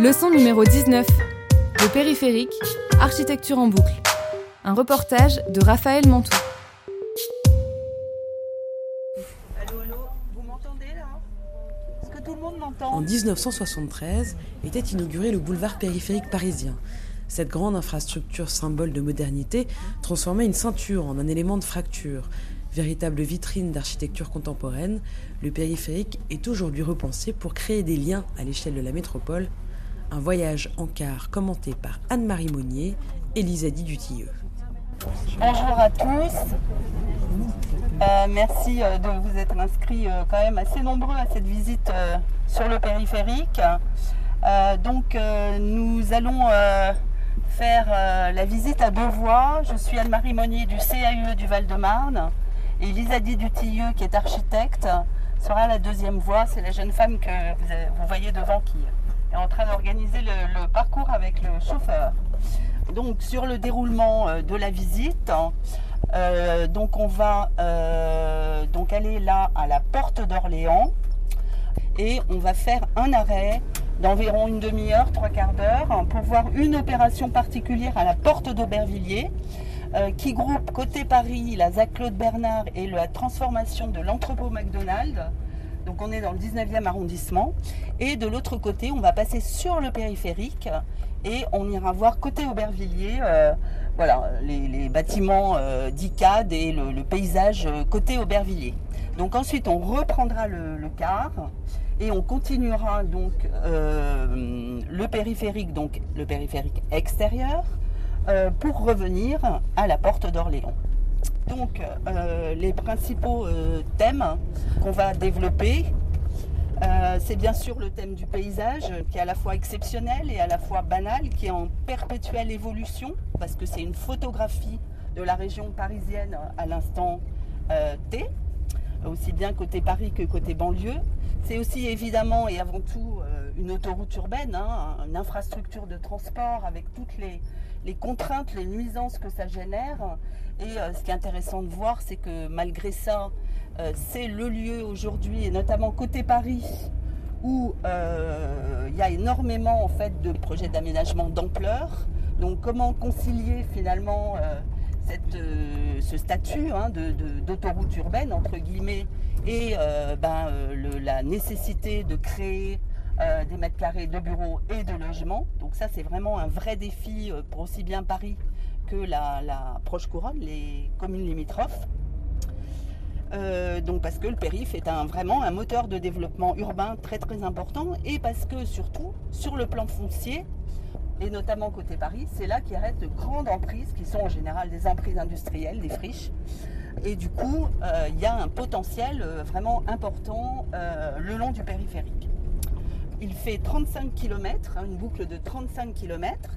Leçon numéro 19. Le périphérique, architecture en boucle. Un reportage de Raphaël Mantou. Allô, allô, vous m'entendez là? Est-ce que tout le monde m'entend? En 1973 était inauguré le boulevard périphérique parisien. Cette grande infrastructure symbole de modernité transformait une ceinture en un élément de fracture. Véritable vitrine d'architecture contemporaine, le périphérique est aujourd'hui repensé pour créer des liens à l'échelle de la métropole. Un voyage en car commenté par Anne-Marie Monnier et Lisa Dutilleux. Bonjour à tous. Euh, merci euh, de vous être inscrits euh, quand même assez nombreux à cette visite sur le périphérique. Donc nous allons faire la visite à deux voies. Je suis Anne-Marie Monnier du CAUE du Val-de-Marne et Lisa Dutilleux qui est architecte sera la deuxième voie. C'est la jeune femme que vous voyez devant qui en train d'organiser le, parcours avec le chauffeur. Donc sur le déroulement euh, de la visite, euh, donc on va euh, donc aller là à la porte d'Orléans et on va faire un arrêt d'environ une demi-heure, trois quarts d'heure pour voir une opération particulière à la porte d'Aubervilliers qui groupe côté Paris la ZAC Claude Bernard et la transformation de l'entrepôt McDonald's. Donc on est dans le 19e arrondissement. Et de l'autre côté, on va passer sur le périphérique et on ira voir côté Aubervilliers, euh, voilà, les, bâtiments euh, d'ICAD et le, paysage euh, côté Aubervilliers. Donc ensuite, on reprendra le, car et on continuera donc le périphérique, donc le périphérique extérieur, pour revenir à la porte d'Orléans. Donc euh, les principaux euh, thèmes qu'on va développer, euh, c'est bien sûr le thème du paysage qui est à la fois exceptionnel et à la fois banal, qui est en perpétuelle évolution parce que c'est une photographie de la région parisienne à l'instant T, aussi bien côté Paris que côté banlieue. C'est aussi évidemment et avant tout une autoroute urbaine, hein, une infrastructure de transport avec toutes les, les contraintes, les nuisances que ça génère. Et euh, ce qui est intéressant de voir, c'est que malgré ça, euh, c'est le lieu aujourd'hui, et notamment côté Paris, où euh, il y a énormément en fait de projets d'aménagement d'ampleur. Donc comment concilier finalement cette, ce statut hein, d'autoroute urbaine entre guillemets et ben, la nécessité de créer euh, des mètres carrés de bureaux et de logements. Donc ça c'est vraiment un vrai défi euh, pour aussi bien Paris que la, proche couronne, les communes limitrophes. Euh, donc parce que le périph est un, vraiment un moteur de développement urbain très très important et parce que surtout sur le plan foncier et notamment côté Paris, c'est là qu'il reste de grandes emprises qui sont en général des emprises industrielles, des friches. Et du coup, il y a un potentiel vraiment important le long du périphérique. Il fait 35 km, une boucle de 35 km,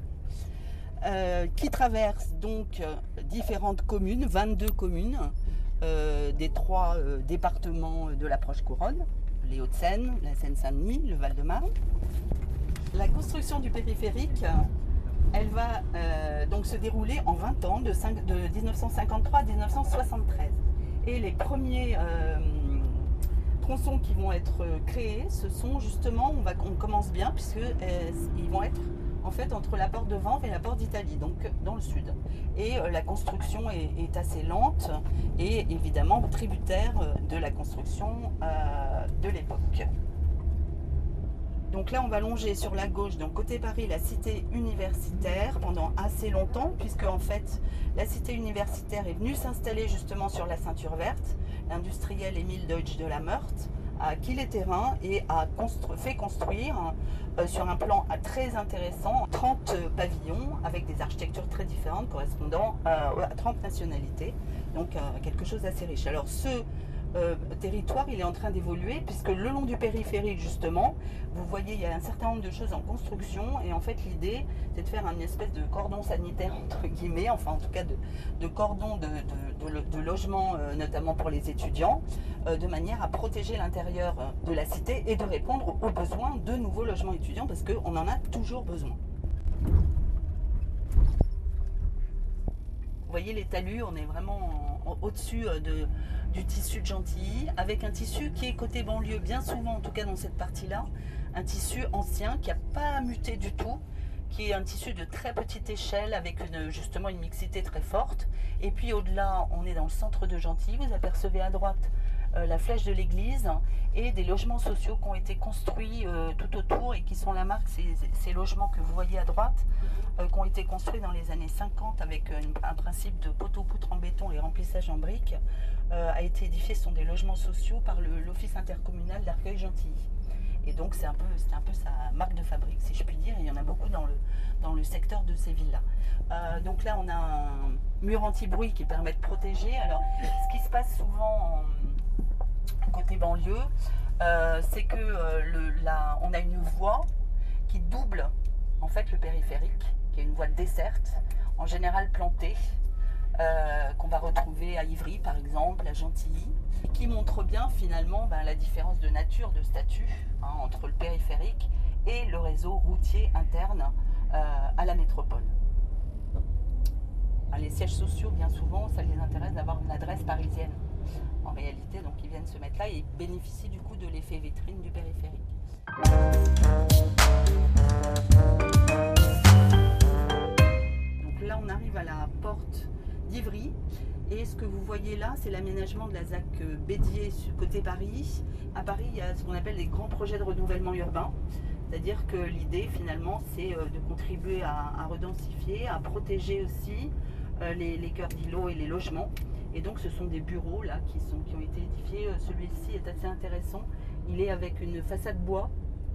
euh, qui traverse donc euh, différentes communes, 22 communes, euh, des trois départements de l'approche couronne, les Hauts-de-Seine, la Seine-Saint-Denis, le Val-de-Marne. La construction du périphérique, elle va donc se dérouler en 20 ans, de, de 1953 à 1973. Et les premiers tronçons qui vont être euh, créés, ce sont justement, on, commence bien, puisque euh, ils vont être en fait entre la porte de Vanves et la porte d'Italie, donc dans le sud. Et euh, la construction est, assez lente et évidemment tributaire de la construction de l'époque. Donc là, on va longer sur la gauche, donc côté Paris, la cité universitaire pendant assez longtemps, puisque en fait, la cité universitaire est venue s'installer justement sur la ceinture verte. L'industriel Émile Deutsch de la Meurthe a acquis les terrains et a fait construire sur un plan très intéressant, 30 pavillons avec des architectures très différentes correspondant à 30 nationalités. Donc quelque chose d'assez riche. Alors ce euh, territoire, il est en train d'évoluer, puisque le long du périphérique, justement, vous voyez, il y a un certain nombre de choses en construction, et en fait, l'idée, c'est de faire une espèce de cordon sanitaire, entre guillemets, enfin, en tout cas, de, cordon de, logement, euh, notamment pour les étudiants, euh, de manière à protéger l'intérieur de la cité et de répondre aux besoins de nouveaux logements étudiants, parce qu'on en a toujours besoin. Vous voyez les talus, on est vraiment au-dessus de, du tissu de Gentilly, avec un tissu qui est côté banlieue, bien souvent en tout cas dans cette partie-là, un tissu ancien qui n'a pas muté du tout, qui est un tissu de très petite échelle avec justement une mixité très forte. Et puis au-delà, on est dans le centre de Gentilly, vous apercevez à droite euh, la flèche de l'église et des logements sociaux qui ont été construits euh, tout autour et qui sont la marque, ces, logements que vous voyez à droite, euh, qui ont été construits dans les années 50 avec un principe de poteau-poutre en béton et remplissage en briques, a été édifié. Ce sont des logements sociaux par l'Office intercommunal d'Arcueil Gentilly. Et donc c'est un, peu, un peu sa marque de fabrique, si je puis dire. il y en a beaucoup dans le, dans le secteur de ces villes-là. donc là, on a un mur anti-bruit qui permet de protéger. Alors, ce qui se passe souvent en, côté banlieue, euh, c'est que euh, on a une voie qui double en fait le périphérique, qui est une voie desserte, en général plantée, euh, qu'on va retrouver à Ivry par exemple, à Gentilly, qui montre bien finalement ben, la différence de nature, de statut hein, entre le périphérique et le réseau routier interne à la métropole. Les sièges sociaux, bien souvent, ça les intéresse d'avoir une adresse parisienne en réalité. Donc ils viennent se mettre là et bénéficient du coup de l'effet vitrine du périphérique. Donc là on arrive à la porte d'Ivry. Et ce que vous voyez là, c'est l'aménagement de la ZAC Bédier côté Paris. À Paris, il y a ce qu'on appelle des grands projets de renouvellement urbain. C'est-à-dire que l'idée, finalement, c'est euh, de contribuer à, redensifier, à protéger aussi euh, les, les cœurs d'îlots et les logements. Et donc ce sont des bureaux là qui, sont, qui ont été édifiés. Euh, celui-ci est assez intéressant. Il est avec une façade bois,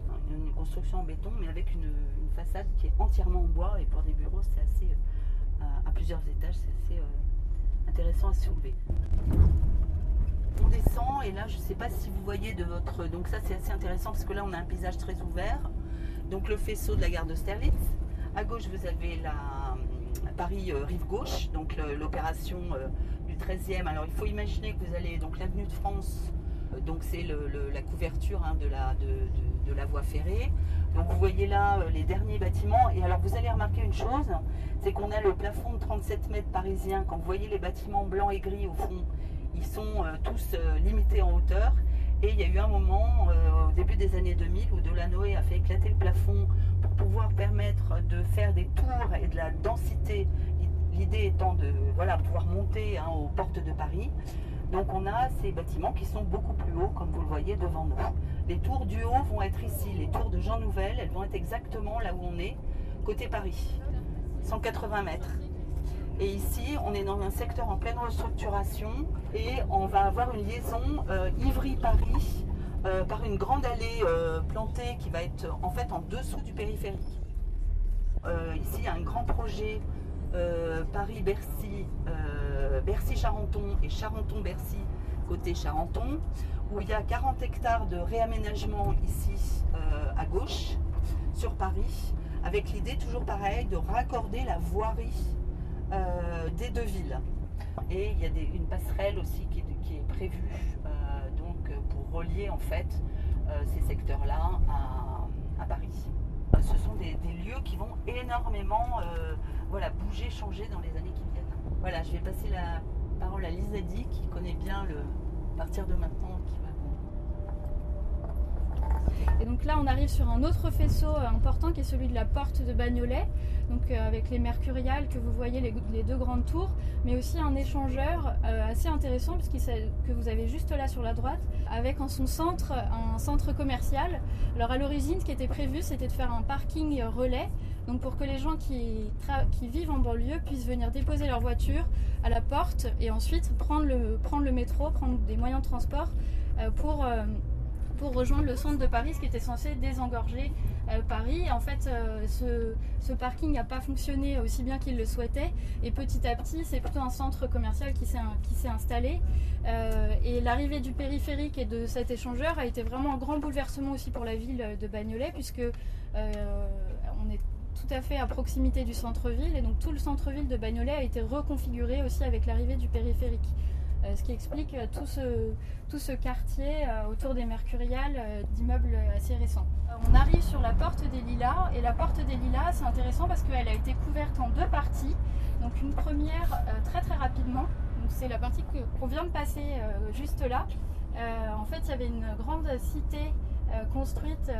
hein, une construction en béton, mais avec une, façade qui est entièrement en bois. Et pour des bureaux, c'est assez, euh, à, plusieurs étages, c'est assez euh, intéressant à soulever. On descend et là, je ne sais pas si vous voyez de votre... Donc ça, c'est assez intéressant parce que là, on a un paysage très ouvert. Donc le faisceau de la gare d'Austerlitz. À gauche, vous avez la Paris rive gauche, donc l'opération 13e. Alors il faut imaginer que vous allez, donc l'avenue de France, euh, donc c'est la couverture hein, de, la, voie ferrée. Donc vous voyez là euh, les derniers bâtiments. Et alors vous allez remarquer une chose, c'est qu'on a le plafond de 37 mètres parisien. Quand vous voyez les bâtiments blancs et gris au fond, ils sont euh, tous limités en hauteur. Et il y a eu un moment, au début des années 2000, où Delanoë a fait éclater le plafond pour pouvoir permettre de faire des tours et de la densité L'idée étant de voilà, pouvoir monter hein, aux portes de Paris. Donc on a ces bâtiments qui sont beaucoup plus hauts, comme vous le voyez devant nous. Les tours du haut vont être ici. Les tours de Jean Nouvel, elles vont être exactement là où on est, côté Paris. 180 mètres. Et ici, on est dans un secteur en pleine restructuration et on va avoir une liaison euh, Ivry-Paris euh, par une grande allée euh, plantée qui va être en fait en dessous du périphérique. ici, il y a un grand projet euh, Paris-Bercy, euh, Bercy-Charenton et Charenton-Bercy côté Charenton, où il y a 40 hectares de réaménagement ici euh, à gauche, sur Paris, avec l'idée toujours pareil de raccorder la voirie des deux villes. Et il y a une passerelle aussi qui, est prévue pour relier en fait ces secteurs-là à Paris ce sont des, lieux qui vont énormément euh, voilà, bouger, changer dans les années qui viennent. Voilà, je vais passer la parole à Lisa qui connaît bien le partir de maintenant qui va et donc là, on arrive sur un autre faisceau euh, important qui est celui de la porte de Bagnolet, donc euh, avec les mercuriales que vous voyez, les, deux grandes tours, mais aussi un échangeur euh, assez intéressant que vous avez juste là sur la droite, avec en son centre un centre commercial. Alors à l'origine, ce qui était prévu, c'était de faire un parking relais, donc pour que les gens qui, vivent en banlieue puissent venir déposer leur voiture à la porte et ensuite prendre le métro, prendre des moyens de transport pour pour rejoindre le centre de Paris, ce qui était censé désengorger Paris. En fait, ce, parking n'a pas fonctionné aussi bien qu'il le souhaitait. Et petit à petit, c'est plutôt un centre commercial qui s'est installé. et l'arrivée du périphérique et de cet échangeur a été vraiment un grand bouleversement aussi pour la ville de Bagnolet, puisque on est tout à fait à proximité du centre-ville et donc tout le centre-ville de Bagnolet a été reconfiguré aussi avec l'arrivée du périphérique. Euh, ce qui explique euh, tout ce, tout ce quartier euh, autour des Mercuriales d'immeubles assez récents. On arrive sur la porte des Lilas et la porte des Lilas c'est intéressant parce qu'elle a été couverte en deux parties. Donc une première très très rapidement, c'est la partie qu'on vient de passer juste là. en fait il y avait une grande cité construite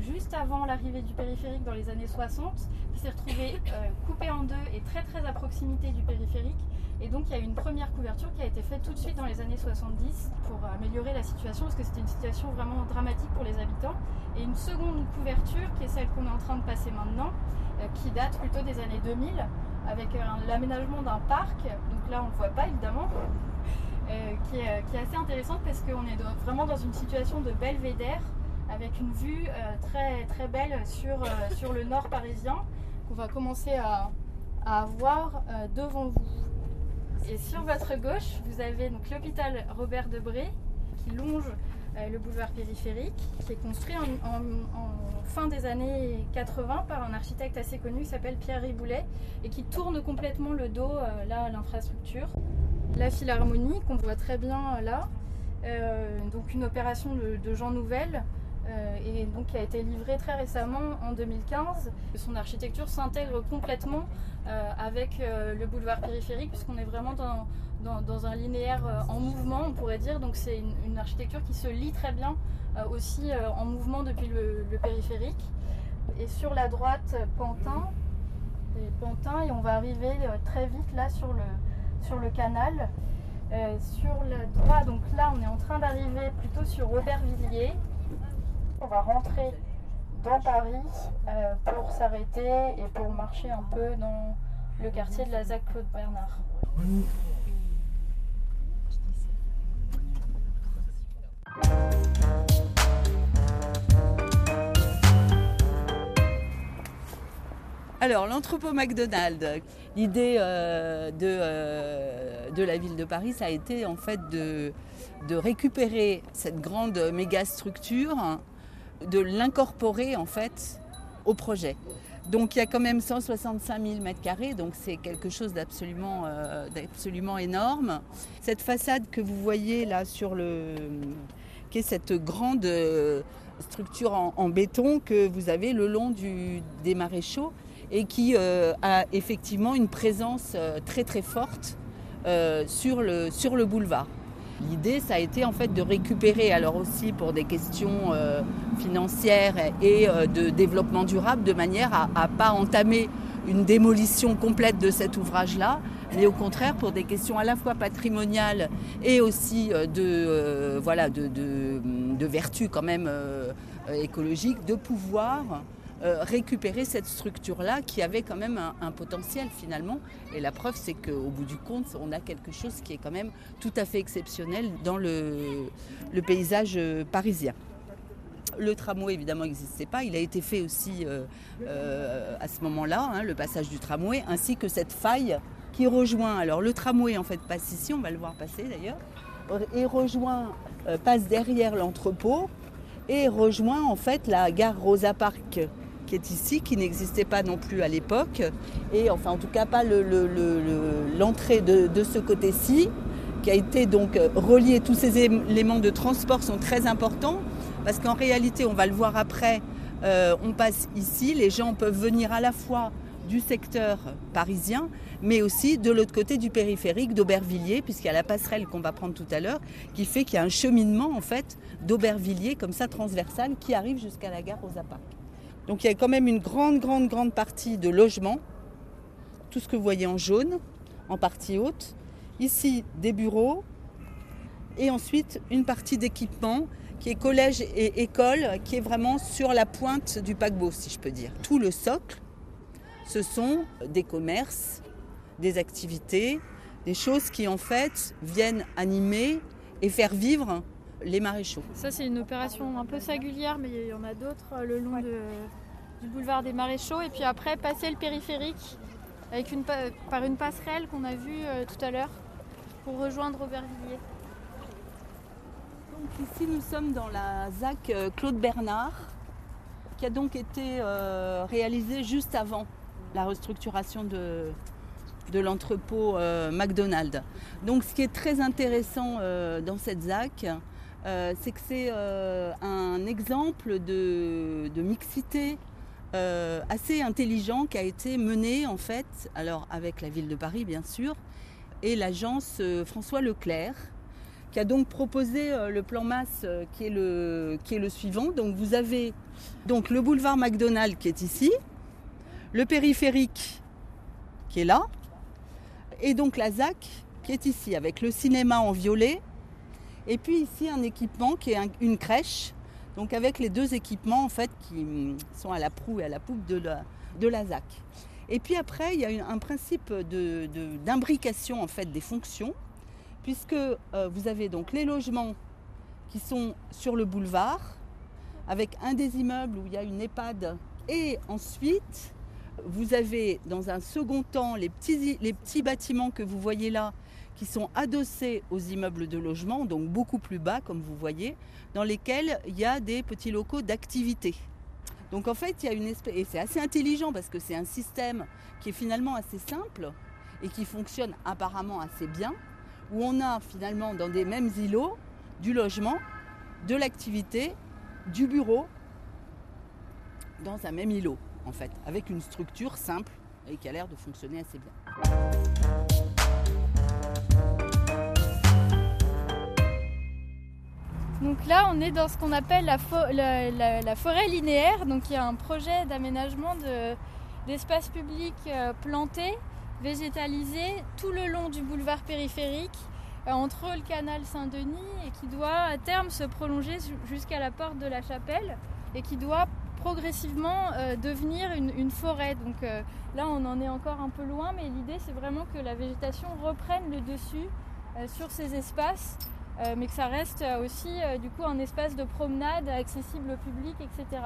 juste avant l'arrivée du périphérique dans les années 60, qui s'est retrouvée euh, coupée en deux et très très à proximité du périphérique. Et donc il y a eu une première couverture qui a été faite tout de suite dans les années 70 pour améliorer la situation, parce que c'était une situation vraiment dramatique pour les habitants. Et une seconde couverture, qui est celle qu'on est en train de passer maintenant, euh, qui date plutôt des années 2000, avec euh, l'aménagement d'un parc. Donc là on ne le voit pas évidemment. qui, est, assez intéressante parce qu'on est vraiment dans une situation de belvédère avec une vue euh, très, très belle sur, euh, sur le nord parisien qu'on va commencer à, à voir euh, devant vous. Et sur votre gauche, vous avez donc l'hôpital Robert Debré qui longe le boulevard périphérique, qui est construit en, fin des années 80 par un architecte assez connu qui s'appelle Pierre Riboulet et qui tourne complètement le dos là à l'infrastructure. La Philharmonie qu'on voit très bien là, donc une opération de, de Jean Nouvel et donc qui a été livré très récemment en 2015. Son architecture s'intègre complètement euh, avec euh, le boulevard périphérique puisqu'on est vraiment dans, dans, un linéaire en mouvement, on pourrait dire. Donc c'est une, architecture qui se lie très bien aussi en mouvement depuis le, périphérique. Et sur la droite, Pantin, et Pantin, et on va arriver très vite là sur le, sur le canal. sur la droite, donc là on est en train d'arriver plutôt sur Aubervilliers, on va rentrer dans Paris euh, pour s'arrêter et pour marcher un peu dans le quartier de la ZAC Claude Bernard. Alors, l'entrepôt McDonald's, l'idée euh, de, euh, de, la ville de Paris, ça a été en fait de, de récupérer cette grande méga structure de l'incorporer en fait au projet. Donc il y a quand même 165 000 mètres carrés, donc c'est quelque chose d'absolument, euh, énorme. Cette façade que vous voyez là sur le, qui est cette grande euh, structure en, béton que vous avez le long des maréchaux et qui euh, a effectivement une présence très très forte sur le boulevard. L'idée, ça a été en fait de récupérer, alors aussi pour des questions euh, financières et euh, de développement durable, de manière à ne pas entamer une démolition complète de cet ouvrage-là, mais au contraire pour des questions à la fois patrimoniales et aussi euh, de, vertu quand même écologique, de pouvoir euh, récupérer cette structure-là qui avait quand même un, potentiel finalement. Et la preuve, c'est qu'au bout du compte, on a quelque chose qui est quand même tout à fait exceptionnel dans le, paysage euh, parisien. Le tramway, évidemment, n'existait pas. Il a été fait aussi euh, à ce moment-là, hein, le passage du tramway, ainsi que cette faille qui rejoint. Alors, le tramway, en fait, passe ici, on va le voir passer d'ailleurs, et rejoint, passe derrière l'entrepôt et rejoint, en fait, la gare Rosa Parks qui est ici, qui n'existait pas non plus à l'époque, et enfin en tout cas pas l'entrée de, ce côté-ci, qui a été donc euh, relié. Tous ces éléments de transport sont très importants, parce qu'en réalité, on va le voir après, euh, on passe ici, les gens peuvent venir à la fois du secteur parisien, mais aussi de l'autre côté du périphérique d'Aubervilliers, puisqu'il y a la passerelle qu'on va prendre tout à l'heure, qui fait qu'il y a un cheminement en fait d'Aubervilliers comme ça transversal qui arrive jusqu'à la gare aux Parks. Donc il y a quand même une grande, grande, grande partie de logement. Tout ce que vous voyez en jaune, en partie haute. Ici, des bureaux. Et ensuite, une partie d'équipement qui est collège et école, qui est vraiment sur la pointe du paquebot, si je peux dire. Tout le socle, ce sont des commerces, des activités, des choses qui en fait viennent animer et faire vivre les maréchaux. Ça, c'est une opération un peu singulière, mais il y en a d'autres euh, le long de, du boulevard des Maréchaux. Et puis après, passer le périphérique avec une, par une passerelle qu'on a vue euh, tout à l'heure pour rejoindre Aubervilliers. Donc ici, nous sommes dans la ZAC euh, Claude Bernard, qui a donc été réalisée juste avant la restructuration de, de l'entrepôt McDonald's. Donc ce qui est très intéressant dans cette ZAC, euh, c'est que c'est euh, un exemple de, mixité euh, assez intelligent qui a été mené en fait, alors avec la ville de Paris bien sûr, et l'agence François Leclerc, qui a donc proposé le plan masse qui est le, suivant. Donc vous avez donc le boulevard McDonald qui est ici, le périphérique qui est là, et donc la ZAC qui est ici, avec le cinéma en violet et puis ici un équipement qui est une crèche, donc avec les deux équipements en fait qui mm, sont à la proue et à la poupe de la, ZAC. Et puis après, il y a un principe d'imbrication en fait des fonctions, puisque euh, vous avez donc les logements qui sont sur le boulevard, avec un des immeubles où il y a une EHPAD, et ensuite vous avez dans un second temps les les petits bâtiments que vous voyez là, qui sont adossés aux immeubles de logement, donc beaucoup plus bas comme vous voyez, dans lesquels il y a des petits locaux d'activité. Donc en fait, il y a une espèce et c'est assez intelligent parce que c'est un système qui est finalement assez simple et qui fonctionne apparemment assez bien, où on a finalement dans des mêmes îlots du logement, de l'activité, du bureau dans un même îlot en fait, avec une structure simple et qui a l'air de fonctionner assez bien. Donc là, on est dans ce qu'on appelle la, forêt linéaire. Donc il y a un projet d'aménagement d'espaces publics euh, plantés, végétalisés tout le long du boulevard périphérique euh, entre le canal Saint-Denis et qui doit à terme se prolonger jusqu'à la porte de la chapelle et qui doit progressivement euh, devenir une, forêt. Donc là, on en est encore un peu loin, mais l'idée, c'est vraiment que la végétation reprenne le dessus sur ces espaces euh, mais que ça reste aussi euh, du coup un espace de promenade accessible au public, etc.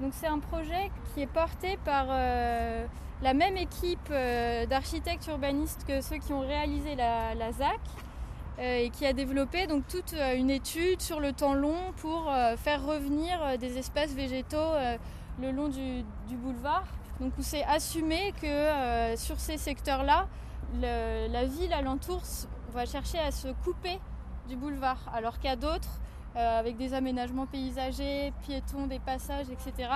Donc c'est un projet qui est porté par euh, la même équipe d'architectes urbanistes que ceux qui ont réalisé la, ZAC et qui a développé donc toute une étude sur le temps long pour faire revenir des espaces végétaux le long du, boulevard. Donc où c'est assumé que sur ces secteurs-là, la ville alentour va chercher à se couper du boulevard, alors a d'autres, euh, avec des aménagements paysagers, piétons, des passages, etc.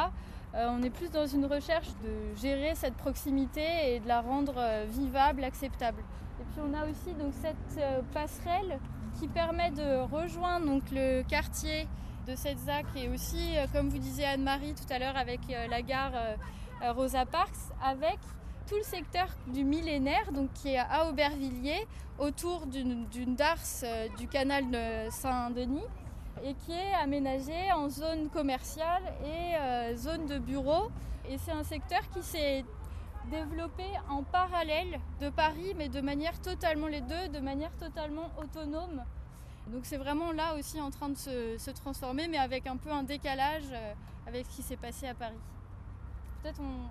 Euh, on est plus dans une recherche de gérer cette proximité et de la rendre euh, vivable, acceptable. Et puis on a aussi donc cette passerelle qui permet de rejoindre donc le quartier de cette ZAC et aussi, comme vous disiez Anne-Marie tout à l'heure, avec la gare Rosa Parks, avec tout le secteur du millénaire, donc qui est à Aubervilliers, autour d'une darse euh, du canal de Saint-Denis, et qui est aménagé en zone commerciale et euh, zone de bureaux. Et c'est un secteur qui s'est développé en parallèle de Paris, mais de manière totalement les deux, de manière totalement autonome. Donc c'est vraiment là aussi en train de se, transformer, mais avec un peu un décalage euh, avec ce qui s'est passé à Paris. Peut-être on,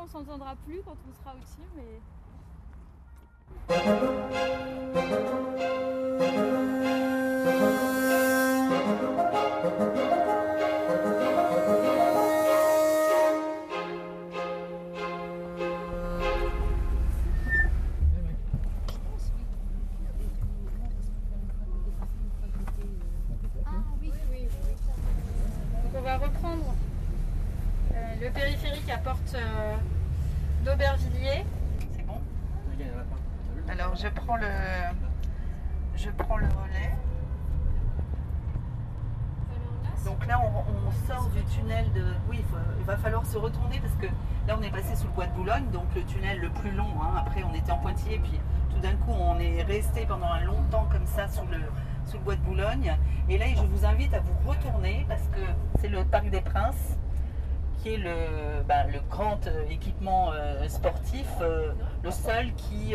on s'entendra plus quand on sera au-dessus, mais. Le tunnel le plus long. Hein. Après, on était en Poitiers, puis tout d'un coup, on est resté pendant un long temps comme ça sous le, sous le bois de Boulogne. Et là, je vous invite à vous retourner parce que c'est le Parc des Princes qui est le, bah, le grand euh, équipement euh, sportif, euh, le seul qui,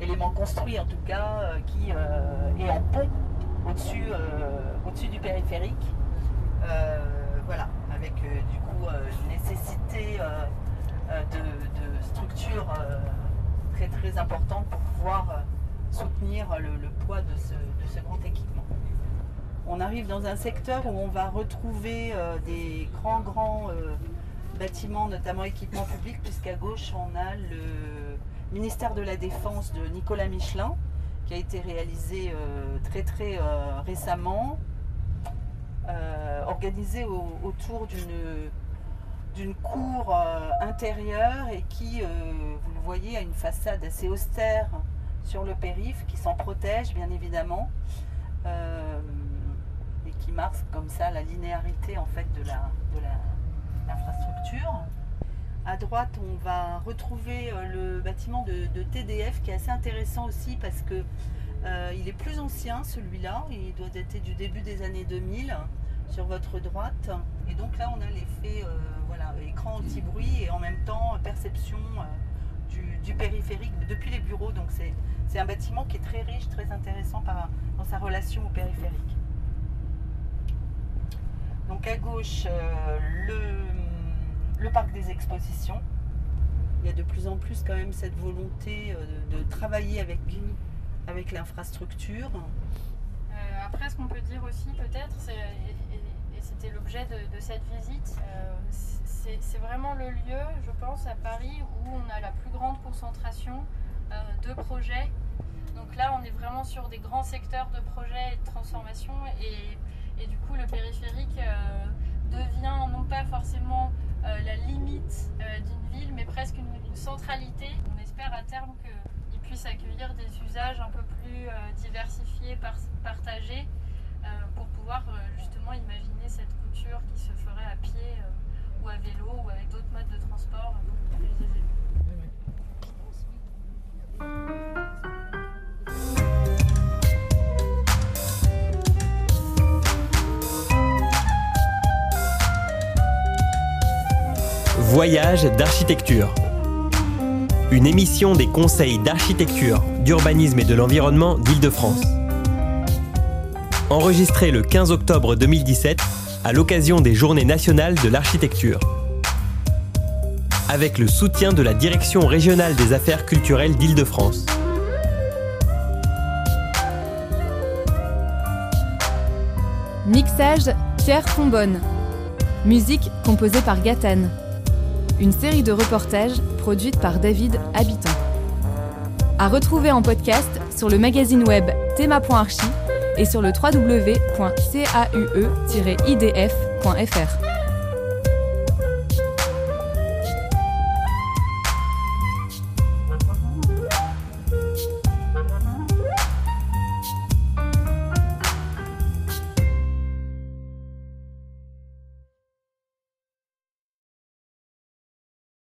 élément construit en tout cas, qui est en pont au-dessus au du périphérique. voilà, avec du coup nécessité de, structure très très importante pour pouvoir soutenir le, poids de ce, grand équipement. On arrive dans un secteur où on va retrouver des grands grands bâtiments, notamment équipements publics, puisqu'à gauche on a le ministère de la Défense de Nicolas Michelin, qui a été réalisé euh, très très euh, récemment, euh, organisé autour d'une cour intérieure et qui, vous le voyez, a une façade assez austère sur le périph, qui s'en protège bien évidemment, et qui marque comme ça la linéarité en fait de l'infrastructure. La, à droite, on va retrouver euh, le bâtiment de, TDF qui est assez intéressant aussi parce que euh, il est plus ancien celui-là, il doit dater du début des années 2000 sur votre droite. Et donc là, on a l'effet euh, écran anti-bruit et en même temps perception du, périphérique depuis les bureaux. Donc c'est un bâtiment qui est très riche, très intéressant dans sa relation au périphérique. Donc à gauche, le le parc des expositions. Il y a de plus en plus quand même cette volonté euh, de, travailler avec, avec l'infrastructure. Euh, après, ce qu'on peut dire aussi peut-être, et, c'était l'objet de, cette visite, euh, c'est vraiment le lieu, je pense, à Paris où on a la plus grande concentration de projets. Donc là, on est vraiment sur des grands secteurs de projets et de transformation et, du coup, le périphérique devient non pas forcément euh, la limite euh, d'une ville, mais presque une, centralité. On espère à terme qu'il puisse accueillir des usages un peu plus euh, diversifiés, partagés, pour pouvoir justement imaginer cette couture qui se ferait à pied ou à vélo ou avec d'autres modes de transport beaucoup plus Voyage d'architecture. Une émission des conseils d'architecture, d'urbanisme et de l'environnement d'Île-de-France. Enregistrée le 15 octobre 2017 à l'occasion des Journées nationales de l'architecture. Avec le soutien de la Direction régionale des affaires culturelles d'Île-de-France. Mixage Pierre Fombonne. Musique composée par Gatane une série de reportages produite par David Habitant. À retrouver en podcast sur le magazine web thema.archi et sur le www.caue-idf.fr.